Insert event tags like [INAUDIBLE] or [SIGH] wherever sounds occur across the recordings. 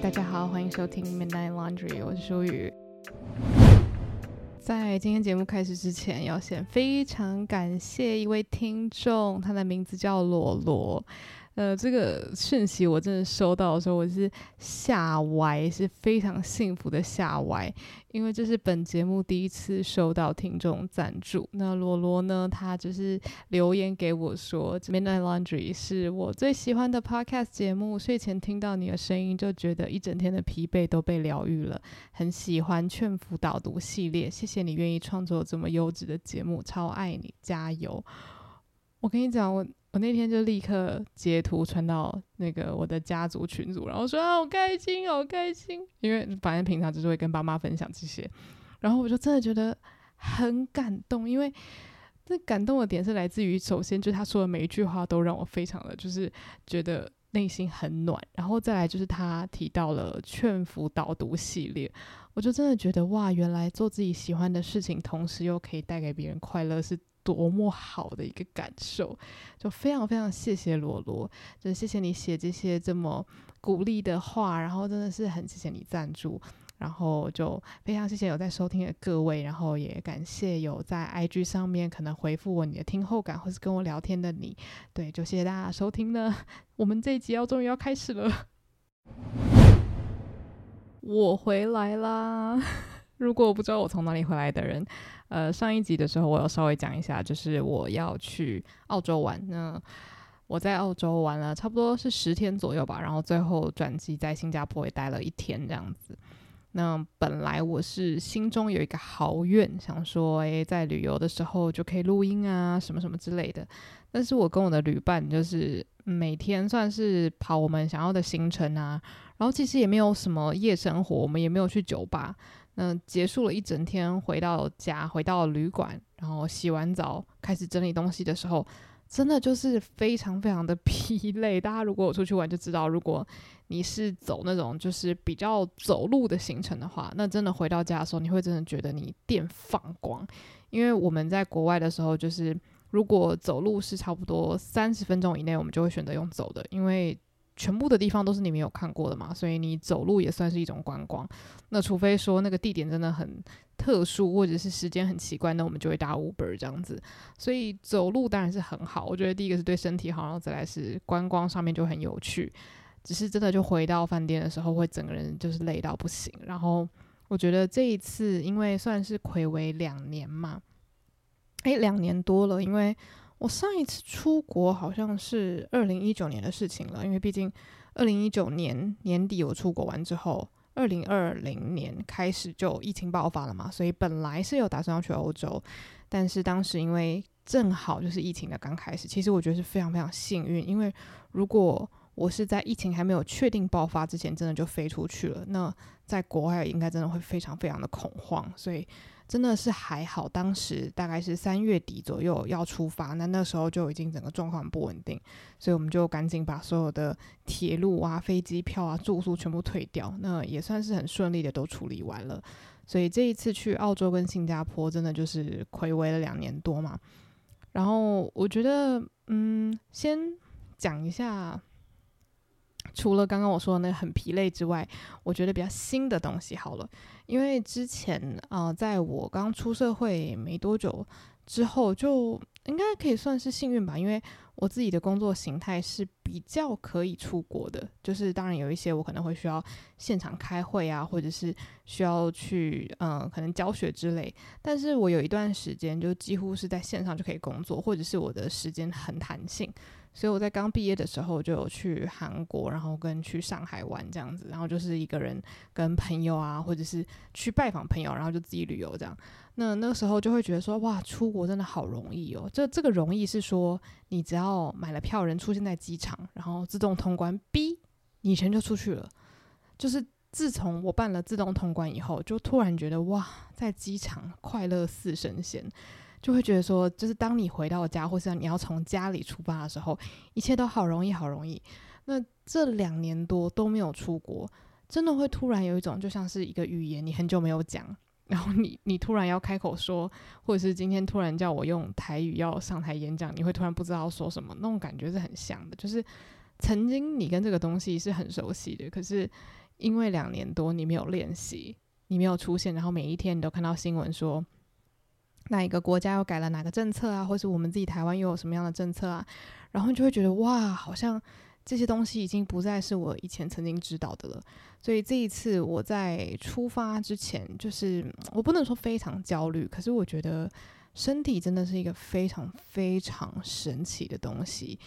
大家好，欢迎收听 Midnight Laundry，我是舒雨。在今天节目开始之前，要先非常感谢一位听众，他的名字叫罗罗。呃，这个讯息我真的收到的时候，我是吓歪，是非常幸福的吓歪，因为这是本节目第一次收到听众赞助。那罗罗呢，他就是留言给我说，《Midnight Laundry》是我最喜欢的 Podcast 节目，睡前听到你的声音，就觉得一整天的疲惫都被疗愈了。很喜欢劝服导读系列，谢谢你愿意创作这么优质的节目，超爱你，加油！我跟你讲，我。我那天就立刻截图传到那个我的家族群组，然后说啊，好开心，好开心，因为反正平常就是会跟爸妈分享这些，然后我就真的觉得很感动，因为这感动的点是来自于，首先就是他说的每一句话都让我非常的就是觉得内心很暖，然后再来就是他提到了劝服导读系列，我就真的觉得哇，原来做自己喜欢的事情，同时又可以带给别人快乐是。多么好的一个感受，就非常非常谢谢罗罗，就谢谢你写这些这么鼓励的话，然后真的是很谢谢你赞助，然后就非常谢谢有在收听的各位，然后也感谢有在 IG 上面可能回复我你的听后感或是跟我聊天的你，对，就谢谢大家收听呢，我们这一集要终于要开始了，[LAUGHS] 我回来啦。如果我不知道我从哪里回来的人，呃，上一集的时候我有稍微讲一下，就是我要去澳洲玩。那我在澳洲玩了差不多是十天左右吧，然后最后转机在新加坡也待了一天这样子。那本来我是心中有一个豪愿，想说，诶，在旅游的时候就可以录音啊，什么什么之类的。但是我跟我的旅伴就是每天算是跑我们想要的行程啊，然后其实也没有什么夜生活，我们也没有去酒吧。嗯，结束了一整天，回到家，回到旅馆，然后洗完澡，开始整理东西的时候，真的就是非常非常的 [LAUGHS] 疲累。大家如果有出去玩就知道，如果你是走那种就是比较走路的行程的话，那真的回到家的时候，你会真的觉得你电放光。因为我们在国外的时候，就是如果走路是差不多三十分钟以内，我们就会选择用走的，因为。全部的地方都是你没有看过的嘛，所以你走路也算是一种观光。那除非说那个地点真的很特殊，或者是时间很奇怪，那我们就会搭 Uber 这样子。所以走路当然是很好，我觉得第一个是对身体好，然后再来是观光上面就很有趣。只是真的就回到饭店的时候，会整个人就是累到不行。然后我觉得这一次因为算是睽违两年嘛，诶，两年多了，因为。我上一次出国好像是二零一九年的事情了，因为毕竟二零一九年年底我出国完之后，二零二零年开始就疫情爆发了嘛，所以本来是有打算要去欧洲，但是当时因为正好就是疫情的刚开始，其实我觉得是非常非常幸运，因为如果我是在疫情还没有确定爆发之前，真的就飞出去了，那在国外应该真的会非常非常的恐慌，所以。真的是还好，当时大概是三月底左右要出发，那那时候就已经整个状况不稳定，所以我们就赶紧把所有的铁路啊、飞机票啊、住宿全部退掉，那也算是很顺利的都处理完了。所以这一次去澳洲跟新加坡，真的就是睽违了两年多嘛。然后我觉得，嗯，先讲一下。除了刚刚我说的那个很疲累之外，我觉得比较新的东西好了，因为之前啊、在我刚出社会没多久之后，就应该可以算是幸运吧，因为我自己的工作形态是比较可以出国的，就是当然有一些我可能会需要现场开会啊，或者是需要去嗯、可能教学之类，但是我有一段时间就几乎是在线上就可以工作，或者是我的时间很弹性。所以我在刚毕业的时候就有去韩国，然后跟去上海玩这样子，然后就是一个人跟朋友啊，或者是去拜访朋友，然后就自己旅游这样。那那个时候就会觉得说，哇，出国真的好容易哦。这这个容易是说，你只要买了票，人出现在机场，然后自动通关，B，你人就出去了。就是自从我办了自动通关以后，就突然觉得哇，在机场快乐似神仙。就会觉得说，就是当你回到家，或是你要从家里出发的时候，一切都好容易，好容易。那这两年多都没有出国，真的会突然有一种，就像是一个语言，你很久没有讲，然后你你突然要开口说，或者是今天突然叫我用台语要上台演讲，你会突然不知道说什么，那种感觉是很像的。就是曾经你跟这个东西是很熟悉的，可是因为两年多你没有练习，你没有出现，然后每一天你都看到新闻说，哪一个国家又改了哪个政策啊，或是我们自己台湾又有什么样的政策啊，然后你就会觉得哇，好像这些东西已经不再是我以前曾经知道的了。所以这一次我在出发之前，就是我不能说非常焦虑，可是我觉得身体真的是一个非常非常神奇的东西。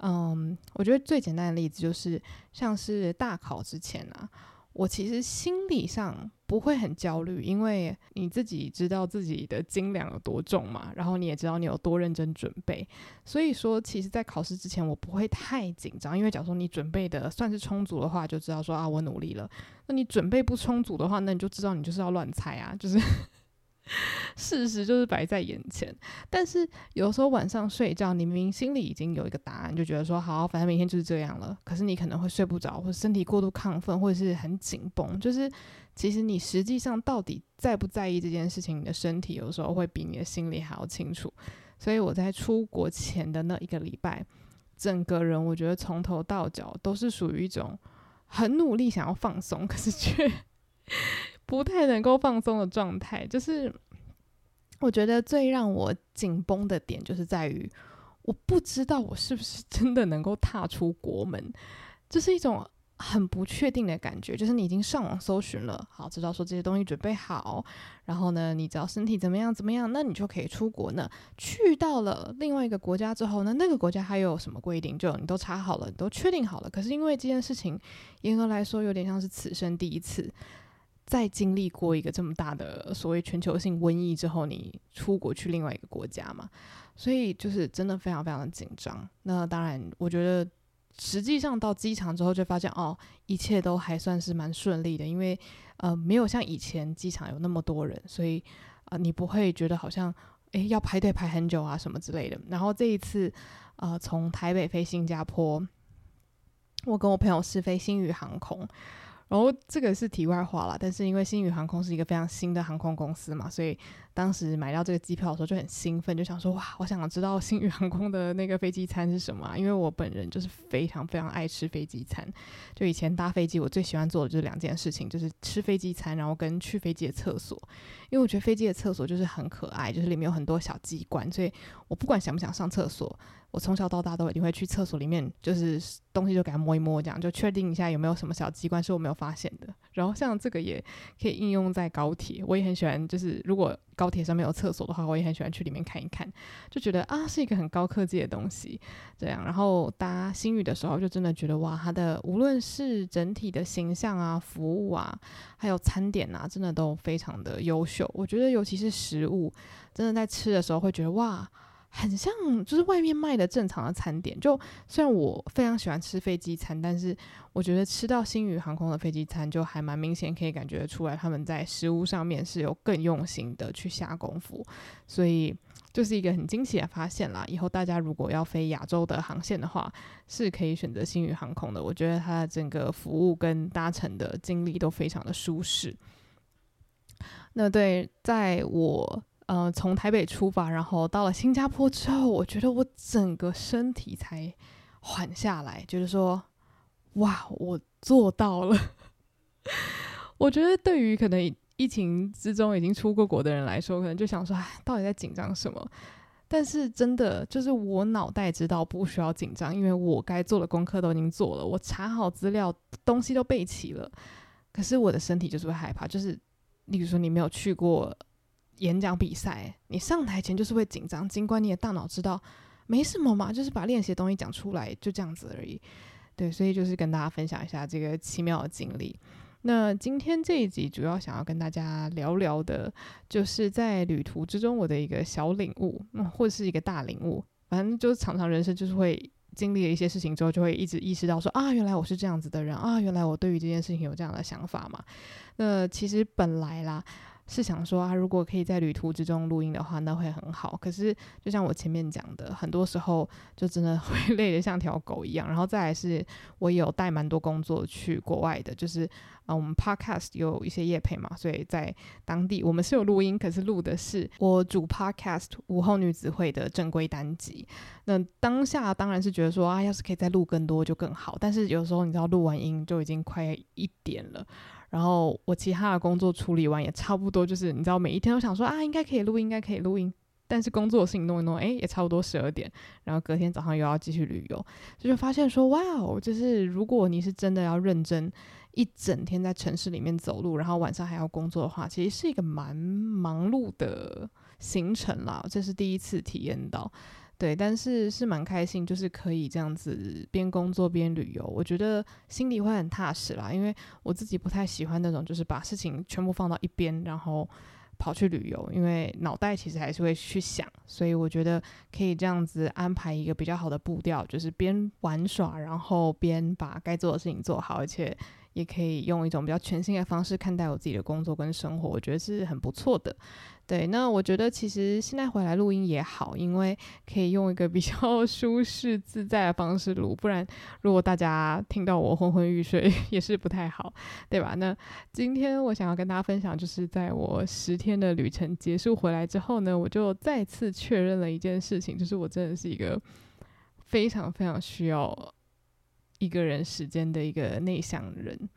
嗯，我觉得最简单的例子就是，像是大考之前啊，我其实心理上不会很焦虑，因为你自己知道自己的斤两有多重嘛，然后你也知道你有多认真准备，所以说，其实，在考试之前我不会太紧张，因为假如说你准备的算是充足的话，就知道说啊，我努力了。那你准备不充足的话，那你就知道你就是要乱猜啊，就是。[LAUGHS] 事实就是摆在眼前，但是有时候晚上睡觉，你明明心里已经有一个答案，就觉得说好，反正明天就是这样了。可是你可能会睡不着，或者身体过度亢奋，或者是很紧绷。就是其实你实际上到底在不在意这件事情，你的身体有时候会比你的心里还要清楚。所以我在出国前的那一个礼拜，整个人我觉得从头到脚都是属于一种很努力想要放松，可是却。不太能够放松的状态，就是我觉得最让我紧绷的点，就是在于我不知道我是不是真的能够踏出国门，这是一种很不确定的感觉。就是你已经上网搜寻了，好，知道说这些东西准备好，然后呢，你只要身体怎么样怎么样，那你就可以出国呢。去到了另外一个国家之后呢，那个国家还有什么规定，就你都查好了，你都确定好了。可是因为这件事情，严格来说，有点像是此生第一次。在经历过一个这么大的所谓全球性瘟疫之后，你出国去另外一个国家嘛，所以就是真的非常非常的紧张。那当然，我觉得实际上到机场之后就发现，哦，一切都还算是蛮顺利的，因为呃没有像以前机场有那么多人，所以呃你不会觉得好像诶要排队排很久啊什么之类的。然后这一次呃从台北飞新加坡，我跟我朋友是飞星宇航空。然后这个是题外话啦，但是因为星宇航空是一个非常新的航空公司嘛，所以当时买到这个机票的时候就很兴奋，就想说哇，我想知道星宇航空的那个飞机餐是什么啊？因为我本人就是非常非常爱吃飞机餐，就以前搭飞机我最喜欢做的就是两件事情，就是吃飞机餐，然后跟去飞机的厕所，因为我觉得飞机的厕所就是很可爱，就是里面有很多小机关，所以我不管想不想上厕所。我从小到大都一定会去厕所里面，就是东西就给它摸一摸，这样就确定一下有没有什么小机关是我没有发现的。然后像这个也可以应用在高铁，我也很喜欢，就是如果高铁上面有厕所的话，我也很喜欢去里面看一看，就觉得啊是一个很高科技的东西。这样，然后搭星宇的时候，就真的觉得哇，它的无论是整体的形象啊、服务啊，还有餐点啊，真的都非常的优秀。我觉得尤其是食物，真的在吃的时候会觉得哇。很像就是外面卖的正常的餐点，就虽然我非常喜欢吃飞机餐，但是我觉得吃到星宇航空的飞机餐就还蛮明显，可以感觉出来他们在食物上面是有更用心的去下功夫，所以就是一个很惊喜的发现啦。以后大家如果要飞亚洲的航线的话，是可以选择星宇航空的。我觉得它的整个服务跟搭乘的经历都非常的舒适。那对，在我。呃，从台北出发，然后到了新加坡之后，我觉得我整个身体才缓下来，就是说，哇，我做到了。[LAUGHS] 我觉得对于可能疫情之中已经出过国的人来说，可能就想说，哎，到底在紧张什么？但是真的就是我脑袋知道不需要紧张，因为我该做的功课都已经做了，我查好资料，东西都备齐了。可是我的身体就是会害怕，就是例如说你没有去过。演讲比赛，你上台前就是会紧张，尽管你的大脑知道没什么嘛，就是把练习的东西讲出来，就这样子而已。对，所以就是跟大家分享一下这个奇妙的经历。那今天这一集主要想要跟大家聊聊的，就是在旅途之中我的一个小领悟，嗯，或者是一个大领悟，反正就是常常人生就是会经历了一些事情之后，就会一直意识到说啊，原来我是这样子的人啊，原来我对于这件事情有这样的想法嘛。那其实本来啦。是想说啊，如果可以在旅途之中录音的话，那会很好。可是就像我前面讲的，很多时候就真的 [LAUGHS] 会累得像条狗一样。然后再来是，我有带蛮多工作去国外的，就是啊、我们 podcast 有一些业配嘛，所以在当地我们是有录音，可是录的是我主 podcast 午后女子会的正规单集。那当下当然是觉得说啊，要是可以再录更多就更好。但是有时候你知道，录完音就已经快一点了。然后我其他的工作处理完也差不多，就是你知道每一天都想说啊，应该可以录音，应该可以录音，但是工作的事情弄一弄，诶，也差不多十二点，然后隔天早上又要继续旅游，就就发现说哇哦，就是如果你是真的要认真一整天在城市里面走路，然后晚上还要工作的话，其实是一个蛮忙碌的行程啦，这是第一次体验到。对，但是是蛮开心，就是可以这样子边工作边旅游，我觉得心里会很踏实啦。因为我自己不太喜欢那种，就是把事情全部放到一边，然后跑去旅游，因为脑袋其实还是会去想。所以我觉得可以这样子安排一个比较好的步调，就是边玩耍，然后边把该做的事情做好，而且也可以用一种比较全新的方式看待我自己的工作跟生活，我觉得是很不错的。对，那我觉得其实现在回来录音也好，因为可以用一个比较 [LAUGHS] 舒适自在的方式录，不然如果大家听到我昏昏欲睡 [LAUGHS] 也是不太好，对吧？那今天我想要跟大家分享，就是在我十天的旅程结束回来之后呢，我就再次确认了一件事情，就是我真的是一个非常非常需要一个人时间的一个内向人，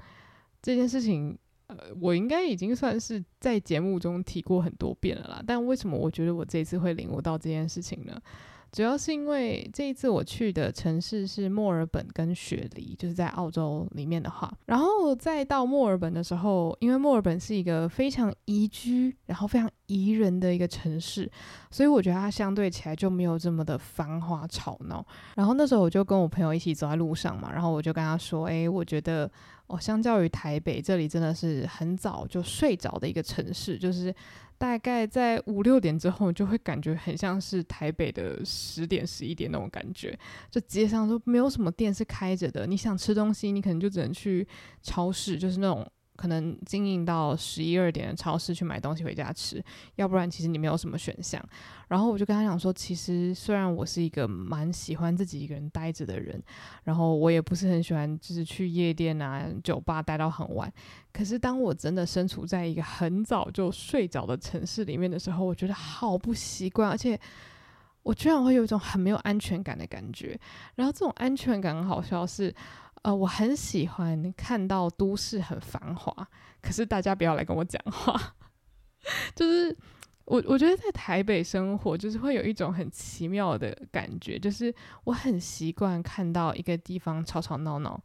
这件事情。呃，我应该已经算是在节目中提过很多遍了啦。但为什么我觉得我这次会领悟到这件事情呢？主要是因为这一次我去的城市是墨尔本跟雪梨，就是在澳洲里面的话。然后再到墨尔本的时候，因为墨尔本是一个非常宜居，然后非常宜人的一个城市，所以我觉得它相对起来就没有这么的繁华吵闹。然后那时候我就跟我朋友一起走在路上嘛，然后我就跟他说：“哎，我觉得。”哦，相较于台北，这里真的是很早就睡着的一个城市，就是大概在五六点之后，就会感觉很像是台北的十点、十一点那种感觉。就街上都没有什么店是开着的，你想吃东西，你可能就只能去超市，就是那种。可能经营到十一二点的超市去买东西回家吃，要不然其实你没有什么选项。然后我就跟他讲说，其实虽然我是一个蛮喜欢自己一个人待着的人，然后我也不是很喜欢就是去夜店啊、酒吧待到很晚。可是当我真的身处在一个很早就睡着的城市里面的时候，我觉得好不习惯，而且我居然会有一种很没有安全感的感觉。然后这种安全感好笑是。呃，我很喜欢看到都市很繁华，可是大家不要来跟我讲话。[LAUGHS] 就是我，我觉得在台北生活，就是会有一种很奇妙的感觉，就是我很习惯看到一个地方吵吵闹闹。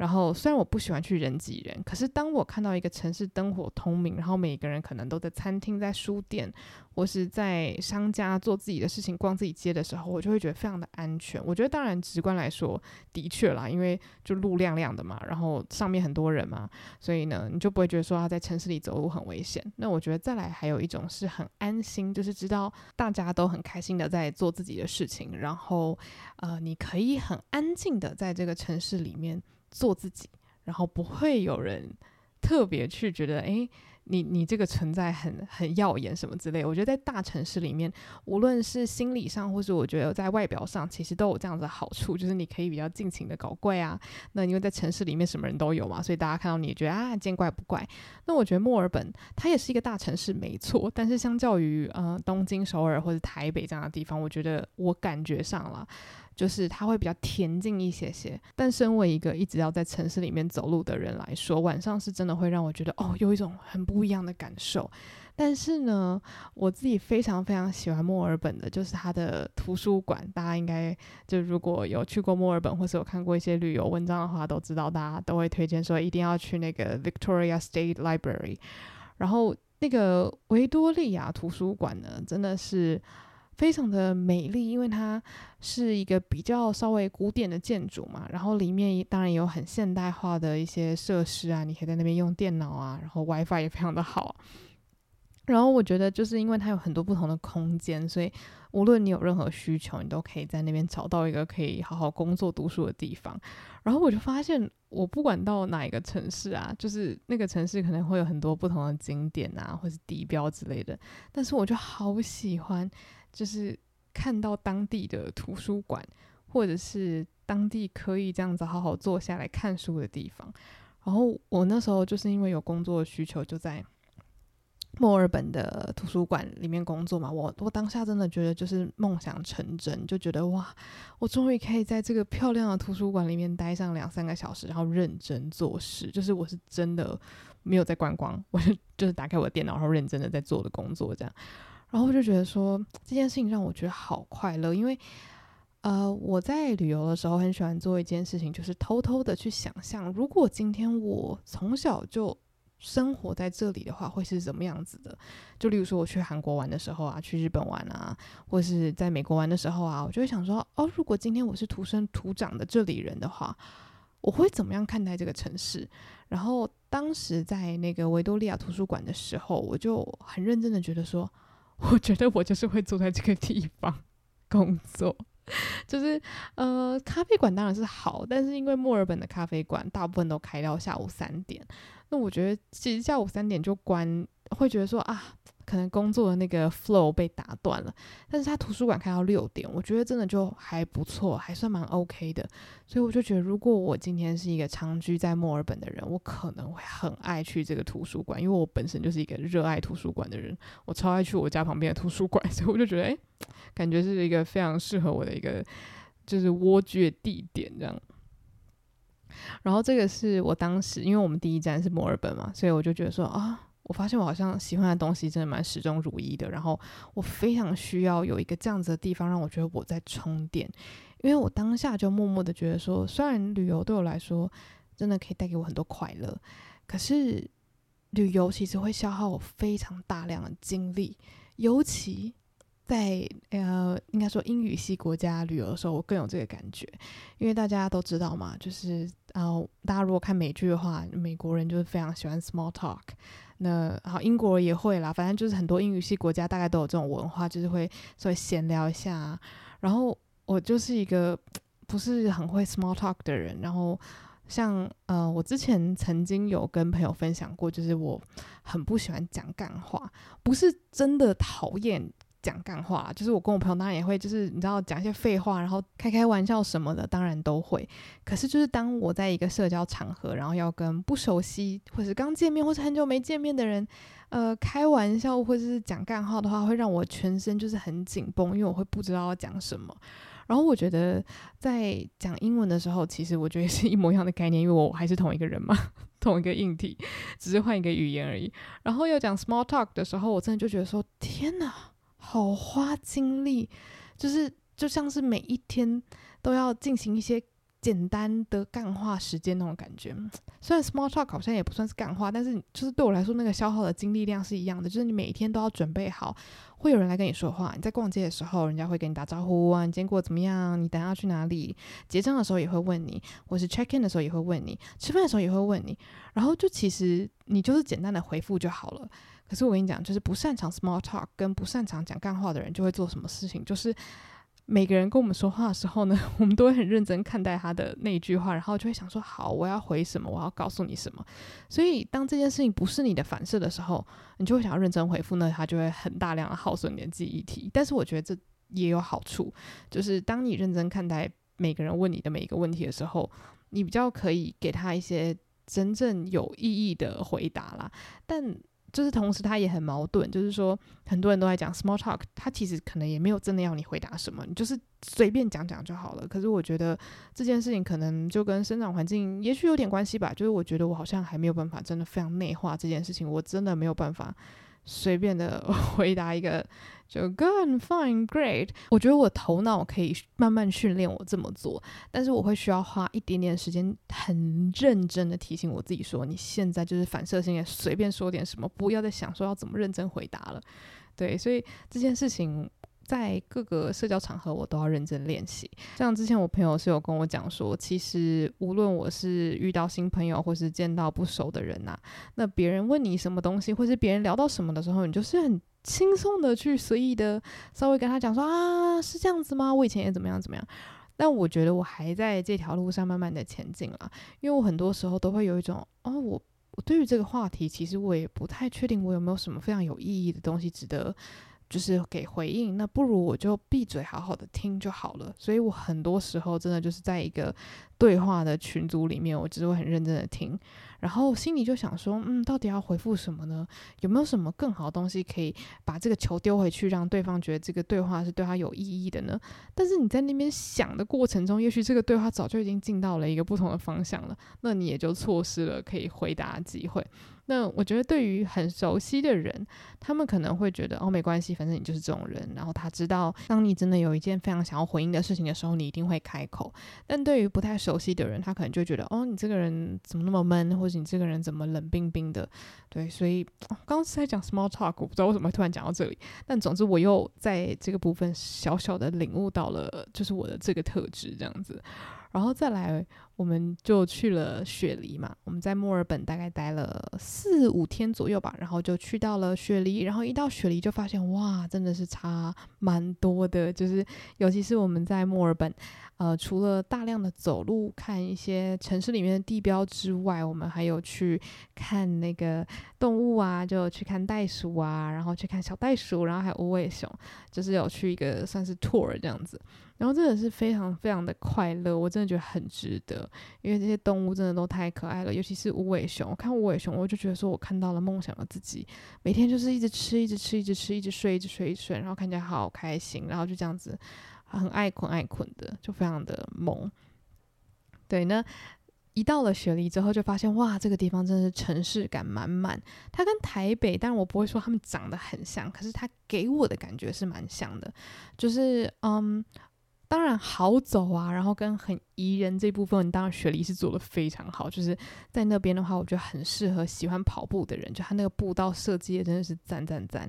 然后，虽然我不喜欢去人挤人，可是当我看到一个城市灯火通明，然后每个人可能都在餐厅、在书店，或是在商家做自己的事情、逛自己街的时候，我就会觉得非常的安全。我觉得，当然直观来说，的确啦，因为就路亮亮的嘛，然后上面很多人嘛，所以呢，你就不会觉得说他在城市里走路很危险。那我觉得再来还有一种是很安心，就是知道大家都很开心的在做自己的事情，然后呃，你可以很安静的在这个城市里面。做自己，然后不会有人特别去觉得，诶，你你这个存在很很耀眼什么之类。我觉得在大城市里面，无论是心理上，或是我觉得在外表上，其实都有这样子的好处，就是你可以比较尽情的搞怪啊。那因为在城市里面什么人都有嘛，所以大家看到你觉得啊，见怪不怪。那我觉得墨尔本它也是一个大城市，没错，但是相较于呃东京、首尔或者台北这样的地方，我觉得我感觉上了。就是它会比较恬静一些些，但身为一个一直要在城市里面走路的人来说，晚上是真的会让我觉得哦，有一种很不一样的感受。但是呢，我自己非常非常喜欢墨尔本的，就是它的图书馆。大家应该就如果有去过墨尔本，或是有看过一些旅游文章的话，都知道大家都会推荐说一定要去那个 Victoria State Library。然后那个维多利亚图书馆呢，真的是。非常的美丽，因为它是一个比较稍微古典的建筑嘛，然后里面当然也有很现代化的一些设施啊，你可以在那边用电脑啊，然后 WiFi 也非常的好。然后我觉得，就是因为它有很多不同的空间，所以无论你有任何需求，你都可以在那边找到一个可以好好工作、读书的地方。然后我就发现，我不管到哪一个城市啊，就是那个城市可能会有很多不同的景点啊，或是地标之类的，但是我就好喜欢，就是看到当地的图书馆，或者是当地可以这样子好好坐下来看书的地方。然后我那时候就是因为有工作需求，就在。墨尔本的图书馆里面工作嘛，我我当下真的觉得就是梦想成真，就觉得哇，我终于可以在这个漂亮的图书馆里面待上两三个小时，然后认真做事，就是我是真的没有在观光，我就就是打开我的电脑，然后认真的在做的工作这样，然后我就觉得说这件事情让我觉得好快乐，因为呃我在旅游的时候很喜欢做一件事情，就是偷偷的去想象，如果今天我从小就生活在这里的话，会是怎么样子的？就例如说，我去韩国玩的时候啊，去日本玩啊，或是在美国玩的时候啊，我就会想说，哦，如果今天我是土生土长的这里人的话，我会怎么样看待这个城市？然后当时在那个维多利亚图书馆的时候，我就很认真的觉得说，我觉得我就是会住在这个地方工作。就是呃，咖啡馆当然是好，但是因为墨尔本的咖啡馆大部分都开到下午三点。那我觉得，其实下午三点就关，会觉得说啊，可能工作的那个 flow 被打断了。但是他图书馆开到六点，我觉得真的就还不错，还算蛮 OK 的。所以我就觉得，如果我今天是一个长居在墨尔本的人，我可能会很爱去这个图书馆，因为我本身就是一个热爱图书馆的人，我超爱去我家旁边的图书馆，[LAUGHS] 所以我就觉得，哎，感觉是一个非常适合我的一个就是蜗居的地点这样。然后这个是我当时，因为我们第一站是墨尔本嘛，所以我就觉得说啊，我发现我好像喜欢的东西真的蛮始终如一的。然后我非常需要有一个这样子的地方，让我觉得我在充电。因为我当下就默默的觉得说，虽然旅游对我来说真的可以带给我很多快乐，可是旅游其实会消耗我非常大量的精力，尤其。在呃，应该说英语系国家旅游的时候，我更有这个感觉，因为大家都知道嘛，就是呃，大家如果看美剧的话，美国人就是非常喜欢 small talk，那好，英国也会啦，反正就是很多英语系国家大概都有这种文化，就是会稍微闲聊一下。然后我就是一个不是很会 small talk 的人，然后像呃，我之前曾经有跟朋友分享过，就是我很不喜欢讲干话，不是真的讨厌。讲干话，就是我跟我朋友当然也会，就是你知道讲一些废话，然后开开玩笑什么的，当然都会。可是就是当我在一个社交场合，然后要跟不熟悉或是刚见面或是很久没见面的人，呃，开玩笑或者是讲干话的话，会让我全身就是很紧绷，因为我会不知道要讲什么。然后我觉得在讲英文的时候，其实我觉得是一模一样的概念，因为我还是同一个人嘛，[LAUGHS] 同一个硬体，只是换一个语言而已。然后要讲 small talk 的时候，我真的就觉得说，天哪！好花精力，就是就像是每一天都要进行一些简单的干话时间那种感觉。[TSK] 虽然 small talk 好像也不算是干话，但是就是对我来说，那个消耗的精力量是一样的。就是你每一天都要准备好，会有人来跟你说话。你在逛街的时候，人家会跟你打招呼啊，你今天过怎么样？你等下去哪里？结账的时候也会问你，或是 check in 的时候也会问你，吃饭的时候也会问你。然后就其实你就是简单的回复就好了。可是我跟你讲，就是不擅长 small talk 跟不擅长讲干话的人，就会做什么事情？就是每个人跟我们说话的时候呢，[LAUGHS] 我们都会很认真看待他的那一句话，然后就会想说：好，我要回什么？我要告诉你什么？所以当这件事情不是你的反射的时候，你就会想要认真回复，那他就会很大量的耗损你的记忆体。但是我觉得这也有好处，就是当你认真看待每个人问你的每一个问题的时候，你比较可以给他一些真正有意义的回答啦。但就是同时，他也很矛盾。就是说，很多人都在讲 small talk，他其实可能也没有真的要你回答什么，你就是随便讲讲就好了。可是我觉得这件事情可能就跟生长环境也许有点关系吧。就是我觉得我好像还没有办法真的非常内化这件事情，我真的没有办法。随便的 [LAUGHS] 回答一个，就 good fine great。我觉得我头脑可以慢慢训练我这么做，但是我会需要花一点点时间，很认真的提醒我自己说，你现在就是反射性的随便说点什么，不要再想说要怎么认真回答了。对，所以这件事情在各个社交场合我都要认真练习。像之前我朋友是有跟我讲说，其实无论我是遇到新朋友，或是见到不熟的人呐、那别人问你什么东西，或是别人聊到什么的时候，你就是很轻松的去随意的稍微跟他讲说啊，是这样子吗？我以前也怎么样怎么样。但我觉得我还在这条路上慢慢的前进了，因为我很多时候都会有一种哦，我我对于这个话题，其实我也不太确定我有没有什么非常有意义的东西值得。就是给回应，那不如我就闭嘴，好好的听就好了。所以我很多时候真的就是在一个对话的群组里面，我只会很认真的听，然后心里就想说，嗯，到底要回复什么呢？有没有什么更好的东西可以把这个球丢回去，让对方觉得这个对话是对他有意义的呢？但是你在那边想的过程中，也许这个对话早就已经进到了一个不同的方向了，那你也就错失了可以回答的机会。那我觉得，对于很熟悉的人，他们可能会觉得哦，没关系，反正你就是这种人。然后他知道，当你真的有一件非常想要回应的事情的时候，你一定会开口。但对于不太熟悉的人，他可能就觉得哦，你这个人怎么那么闷，或者你这个人怎么冷冰冰的？对，所以刚刚是在讲 small talk，我不知道为什么会突然讲到这里。但总之，我又在这个部分小小的领悟到了，就是我的这个特质这样子。然后再来，我们就去了雪梨嘛。我们在墨尔本大概待了四五天左右吧，然后就去到了雪梨。然后一到雪梨就发现，哇，真的是差蛮多的。就是尤其是我们在墨尔本，呃，除了大量的走路看一些城市里面的地标之外，我们还有去看那个动物啊，就去看袋鼠啊，然后去看小袋鼠，然后还有无尾熊，就是有去一个算是 tour 这样子。然后真的是非常非常的快乐，我真的觉得很值得，因为这些动物真的都太可爱了，尤其是无尾熊。我看无尾熊，我就觉得说我看到了梦想的自己，每天就是一直吃，一直吃，一直吃，一直睡，一直睡，一直睡，然后看起来好开心，然后就这样子很爱困爱困的，就非常的萌。对，那一到了雪梨之后，就发现哇，这个地方真的是城市感满满。它跟台北，但我不会说他们长得很像，可是它给我的感觉是蛮像的，就是嗯。当然好走啊，然后跟很宜人这部分，当然雪梨是做得非常好。就是在那边的话，我觉得很适合喜欢跑步的人，就他那个步道设计也真的是赞赞赞。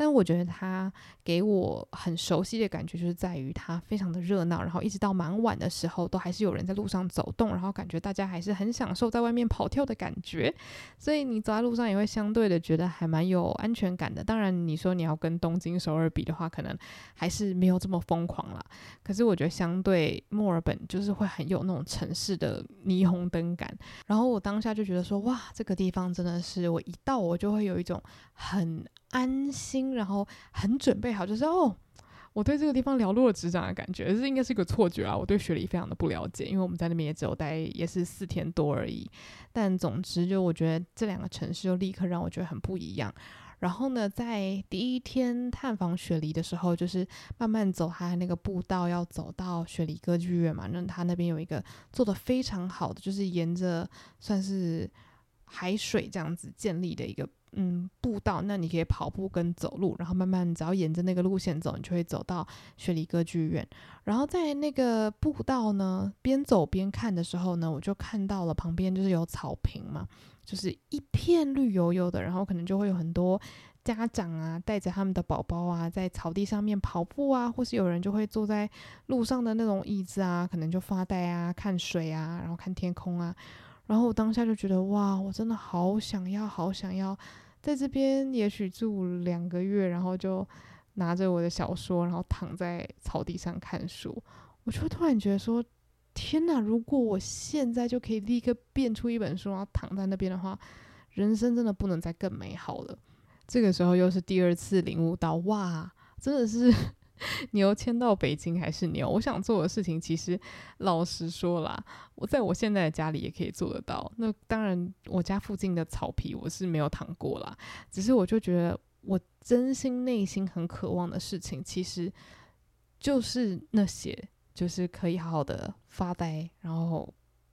但我觉得它给我很熟悉的感觉，就是在于它非常的热闹，然后一直到蛮晚的时候，都还是有人在路上走动，然后感觉大家还是很享受在外面跑跳的感觉，所以你走在路上也会相对的觉得还蛮有安全感的。当然，你说你要跟东京、首尔比的话，可能还是没有这么疯狂啦。可是我觉得相对墨尔本，就是会很有那种城市的霓虹灯感。然后我当下就觉得说，哇，这个地方真的是我一到我就会有一种很。安心，然后很准备好，就是哦，我对这个地方了如指掌的感觉，这应该是一个错觉啊。我对雪梨非常的不了解，因为我们在那边也只有待也是四天多而已。但总之，就我觉得这两个城市就立刻让我觉得很不一样。然后呢，在第一天探访雪梨的时候，就是慢慢走它那个步道，要走到雪梨歌剧院嘛。那它那边有一个做得非常好的，就是沿着算是海水这样子建立的一个。嗯，步道，那你可以跑步跟走路，然后慢慢只要沿着那个路线走，你就会走到雪梨歌剧院。然后在那个步道呢，边走边看的时候呢，我就看到了旁边就是有草坪嘛，就是一片绿油油的，然后可能就会有很多家长啊带着他们的宝宝啊在草地上面跑步啊，或是有人就会坐在路上的那种椅子啊，可能就发呆啊，看水啊，然后看天空啊。然后我当下就觉得哇，我真的好想要，好想要在这边，也许住两个月，然后就拿着我的小说，然后躺在草地上看书。我就突然觉得说，天哪！如果我现在就可以立刻变出一本书，然后躺在那边的话，人生真的不能再更美好了。这个时候又是第二次领悟到，哇，真的是。[LAUGHS] 牛迁到北京还是牛？我想做的事情，其实老实说啦，我在我现在的家里也可以做得到。那当然，我家附近的草皮我是没有躺过啦。只是我就觉得，我真心内心很渴望的事情，其实就是那些，就是可以好好的发呆，然后。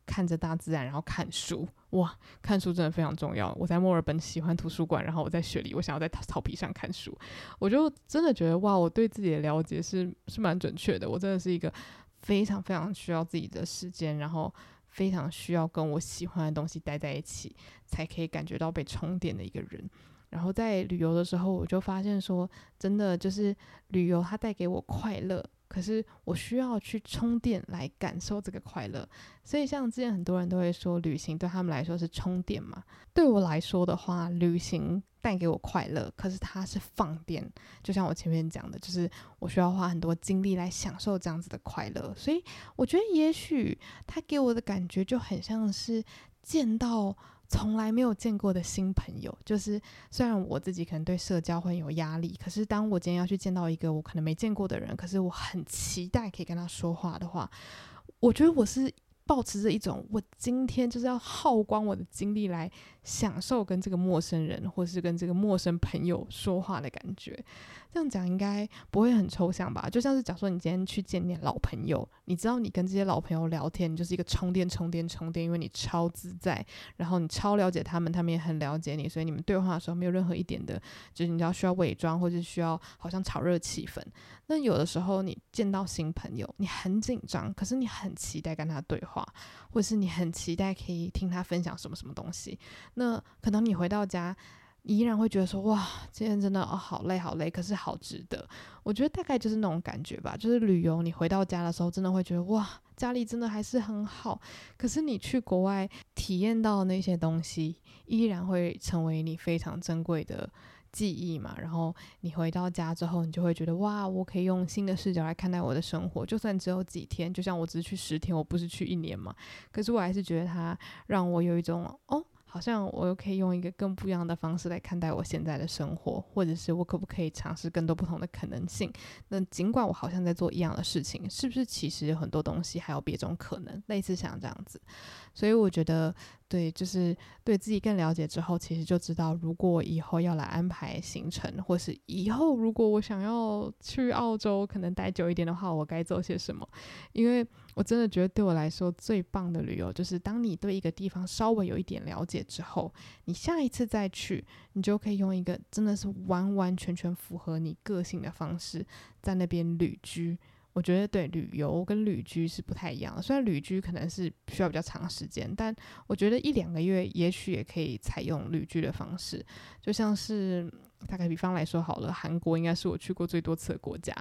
看着大自然，然后看书，哇，看书真的非常重要。我在墨尔本喜欢图书馆，然后我在雪梨，我想要在草皮上看书，我就真的觉得哇，我对自己的了解是是蛮准确的。我真的是一个非常非常需要自己的时间，然后非常需要跟我喜欢的东西待在一起，才可以感觉到被充电的一个人。然后在旅游的时候，我就发现说，真的就是旅游它带给我快乐。可是我需要去充电来感受这个快乐，所以像之前很多人都会说，旅行对他们来说是充电嘛。对我来说的话，旅行带给我快乐，可是它是放电。就像我前面讲的，就是我需要花很多精力来享受这样子的快乐。所以我觉得，也许它给我的感觉就很像是见到。从来没有见过的新朋友，就是虽然我自己可能对社交会有压力，可是当我今天要去见到一个我可能没见过的人，可是我很期待可以跟他说话的话，我觉得我是。抱持着一种，我今天就是要耗光我的精力来享受跟这个陌生人，或是跟这个陌生朋友说话的感觉。这样讲应该不会很抽象吧？就像是假如说你今天去见你老朋友，你知道你跟这些老朋友聊天，你就是一个充电、充电、充电，因为你超自在，然后你超了解他们，他们也很了解你，所以你们对话的时候没有任何一点的，就是你要需要伪装，或者需要好像炒热气氛。那有的时候你见到新朋友，你很紧张，可是你很期待跟他对话，或者是你很期待可以听他分享什么什么东西。那可能你回到家，依然会觉得说，哇，今天真的哦好累好累，可是好值得。我觉得大概就是那种感觉吧，就是旅游，你回到家的时候，真的会觉得哇，家里真的还是很好。可是你去国外体验到那些东西，依然会成为你非常珍贵的。记忆嘛，然后你回到家之后，你就会觉得哇，我可以用新的视角来看待我的生活。就算只有几天，就像我只去十天，我不是去一年嘛，可是我还是觉得它让我有一种哦。好像我又可以用一个更不一样的方式来看待我现在的生活，或者是我可不可以尝试更多不同的可能性？那尽管我好像在做一样的事情，是不是其实有很多东西还有别种可能？类似像这样子，所以我觉得，对，就是对自己更了解之后，其实就知道，如果以后要来安排行程，或是以后如果我想要去澳洲，可能待久一点的话，我该做些什么？因为我真的觉得，对我来说最棒的旅游，就是当你对一个地方稍微有一点了解之后，你下一次再去，你就可以用一个真的是完完全全符合你个性的方式，在那边旅居。我觉得对旅游跟旅居是不太一样的，虽然旅居可能是需要比较长时间，但我觉得一两个月也许也可以采用旅居的方式。就像是打个比方来说好了，韩国应该是我去过最多次的国家，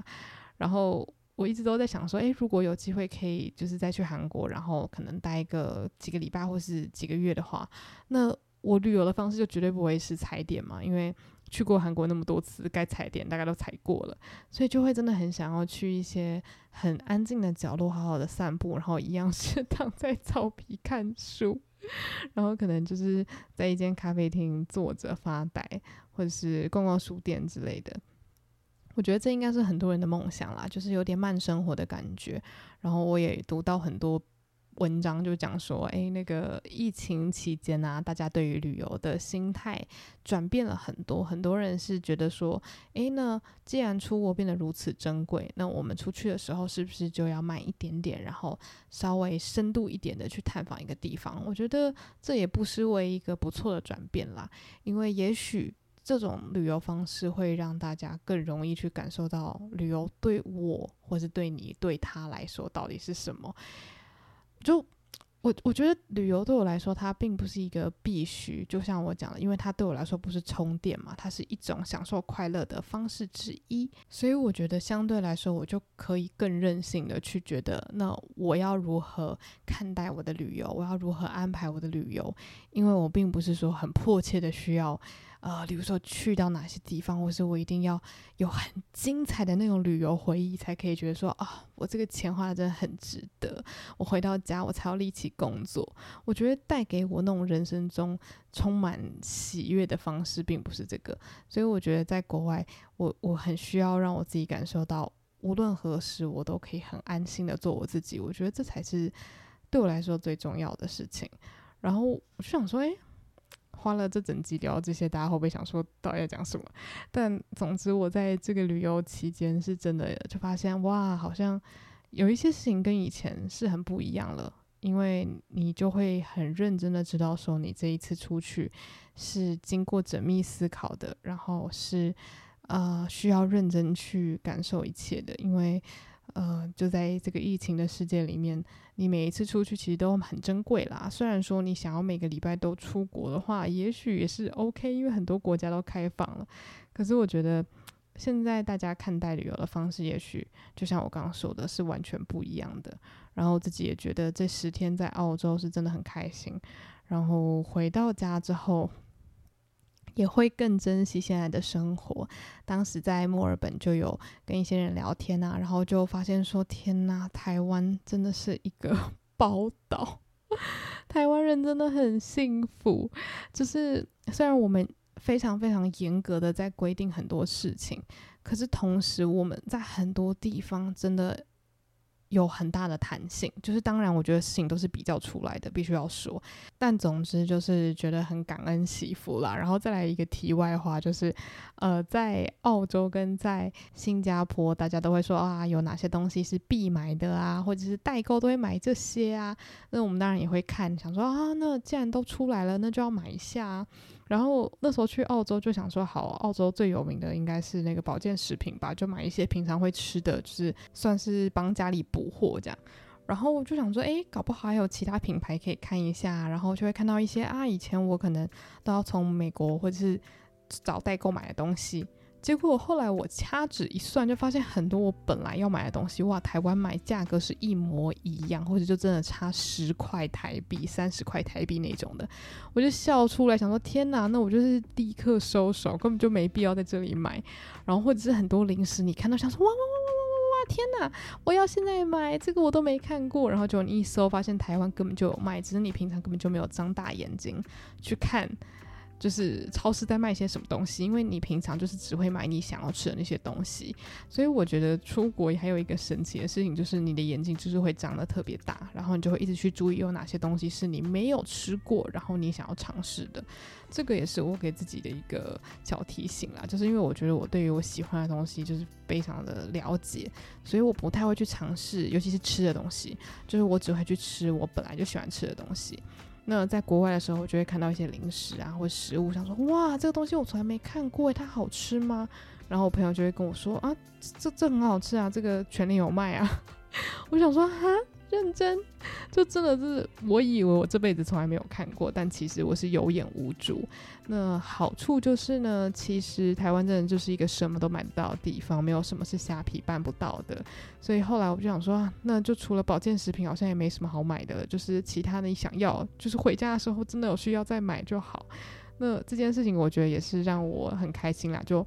然后。我一直都在想说，诶，如果有机会可以就是再去韩国，然后可能待个几个礼拜或是几个月的话，那我旅游的方式就绝对不会是踩点嘛，因为去过韩国那么多次，该踩点大概都踩过了，所以就会真的很想要去一些很安静的角落，好好的散步，然后一样是 [LAUGHS] 躺在草皮看书，然后可能就是在一间咖啡厅坐着发呆，或者是逛逛书店之类的。我觉得这应该是很多人的梦想啦，就是有点慢生活的感觉。然后我也读到很多文章，就讲说，诶，那个疫情期间啊，大家对于旅游的心态转变了很多。很多人是觉得说，诶，那既然出国变得如此珍贵，那我们出去的时候是不是就要慢一点点，然后稍微深度一点的去探访一个地方？我觉得这也不失为一个不错的转变啦，因为也许。这种旅游方式会让大家更容易去感受到旅游对我，或是对你、对他来说到底是什么。就我我觉得旅游对我来说，它并不是一个必须。就像我讲的，因为它对我来说不是充电嘛，它是一种享受快乐的方式之一。所以我觉得相对来说，我就可以更任性的去觉得，那我要如何看待我的旅游？我要如何安排我的旅游？因为我并不是说很迫切的需要。呃，比如说去到哪些地方，或是我一定要有很精彩的那种旅游回忆，才可以觉得说啊，我这个钱花的真的很值得。我回到家，我才要力气工作。我觉得带给我那种人生中充满喜悦的方式，并不是这个。所以我觉得在国外，我我很需要让我自己感受到，无论何时我都可以很安心的做我自己。我觉得这才是对我来说最重要的事情。然后我就想说，诶。花了这整集聊这些，大家会不会想说到底要讲什么？但总之，我在这个旅游期间是真的就发现，哇，好像有一些事情跟以前是很不一样了。因为你就会很认真的知道说，你这一次出去是经过缜密思考的，然后是呃需要认真去感受一切的。因为呃，就在这个疫情的世界里面，你每一次出去其实都很珍贵啦。虽然说你想要每个礼拜都出国的话，也许也是 OK，因为很多国家都开放了。可是我觉得现在大家看待旅游的方式，也许就像我刚刚说的，是完全不一样的。然后自己也觉得这十天在澳洲是真的很开心。然后回到家之后，也会更珍惜现在的生活。当时在墨尔本就有跟一些人聊天啊，然后就发现说：“天哪，台湾真的是一个 [LAUGHS] 宝岛，[LAUGHS] 台湾人真的很幸福。就是虽然我们非常非常严格的在规定很多事情，可是同时我们在很多地方真的。”有很大的弹性，就是当然，我觉得事情都是比较出来的，必须要说。但总之就是觉得很感恩惜福啦。然后再来一个题外话，就是呃，在澳洲跟在新加坡，大家都会说啊，有哪些东西是必买的啊，或者是代购都会买这些啊。那我们当然也会看，想说啊，那既然都出来了，那就要买一下。然后那时候去澳洲就想说，好，澳洲最有名的应该是那个保健食品吧，就买一些平常会吃的，就是算是帮家里补货这样。然后我就想说，诶，搞不好还有其他品牌可以看一下，然后就会看到一些啊，以前我可能都要从美国或者是找代购买的东西。结果后来我掐指一算，就发现很多我本来要买的东西，哇，台湾买价格是一模一样，或者就真的差十块台币、三十块台币那种的，我就笑出来，想说天哪，那我就是立刻收手，根本就没必要在这里买。然后或者是很多零食，你看到想说哇哇哇哇哇哇哇，天哪，我要现在买这个我都没看过，然后就你一搜发现台湾根本就有卖，只是你平常根本就没有张大眼睛去看。就是超市在卖些什么东西，因为你平常就是只会买你想要吃的那些东西，所以我觉得出国还有一个神奇的事情，就是你的眼睛就是会长得特别大，然后你就会一直去注意有哪些东西是你没有吃过，然后你想要尝试的。这个也是我给自己的一个小提醒啦，就是因为我觉得我对于我喜欢的东西就是非常的了解，所以我不太会去尝试，尤其是吃的东西，就是我只会去吃我本来就喜欢吃的东西。那在国外的时候，我就会看到一些零食啊，或食物，想说哇，这个东西我从来没看过，它好吃吗？然后我朋友就会跟我说啊，这这很好吃啊，这个全里有卖啊。[LAUGHS] 我想说哈。认真，[LAUGHS] 就真的是我以为我这辈子从来没有看过，但其实我是有眼无珠。那好处就是呢，其实台湾真的就是一个什么都买得到的地方，没有什么是虾皮办不到的。所以后来我就想说，那就除了保健食品，好像也没什么好买的，就是其他的你想要，就是回家的时候真的有需要再买就好。那这件事情我觉得也是让我很开心啦，就。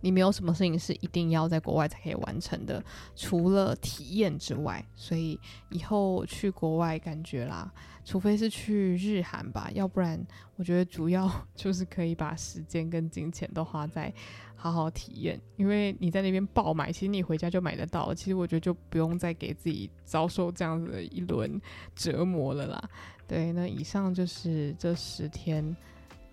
你没有什么事情是一定要在国外才可以完成的，除了体验之外。所以以后去国外，感觉啦，除非是去日韩吧，要不然我觉得主要就是可以把时间跟金钱都花在好好体验。因为你在那边爆买，其实你回家就买得到。其实我觉得就不用再给自己遭受这样子的一轮折磨了啦。对，那以上就是这十天。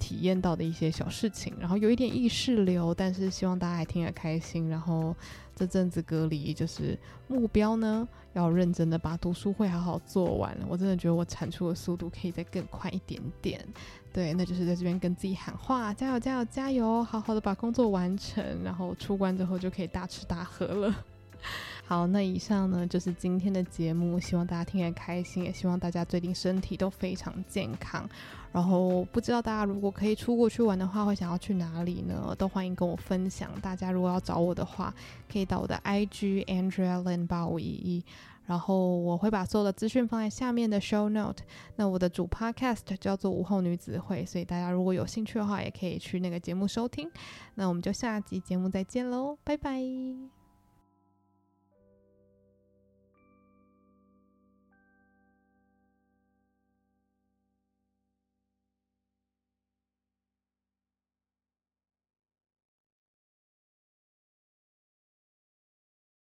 体验到的一些小事情，然后有一点意识流，但是希望大家还听得开心。然后这阵子隔离，就是目标呢，要认真的把读书会好好做完。我真的觉得我产出的速度可以再更快一点点。对，那就是在这边跟自己喊话，加油加油加油，好好的把工作完成，然后出关之后就可以大吃大喝了。[LAUGHS] 好，那以上呢就是今天的节目，希望大家听得开心，也希望大家最近身体都非常健康。然后不知道大家如果可以出国去玩的话，会想要去哪里呢？都欢迎跟我分享。大家如果要找我的话，可以到我的 IG Andrea Lin 八五一一，然后我会把所有的资讯放在下面的 Show Note。那我的主 Podcast 叫做午后女子会，所以大家如果有兴趣的话，也可以去那个节目收听。那我们就下集节目再见喽，拜拜。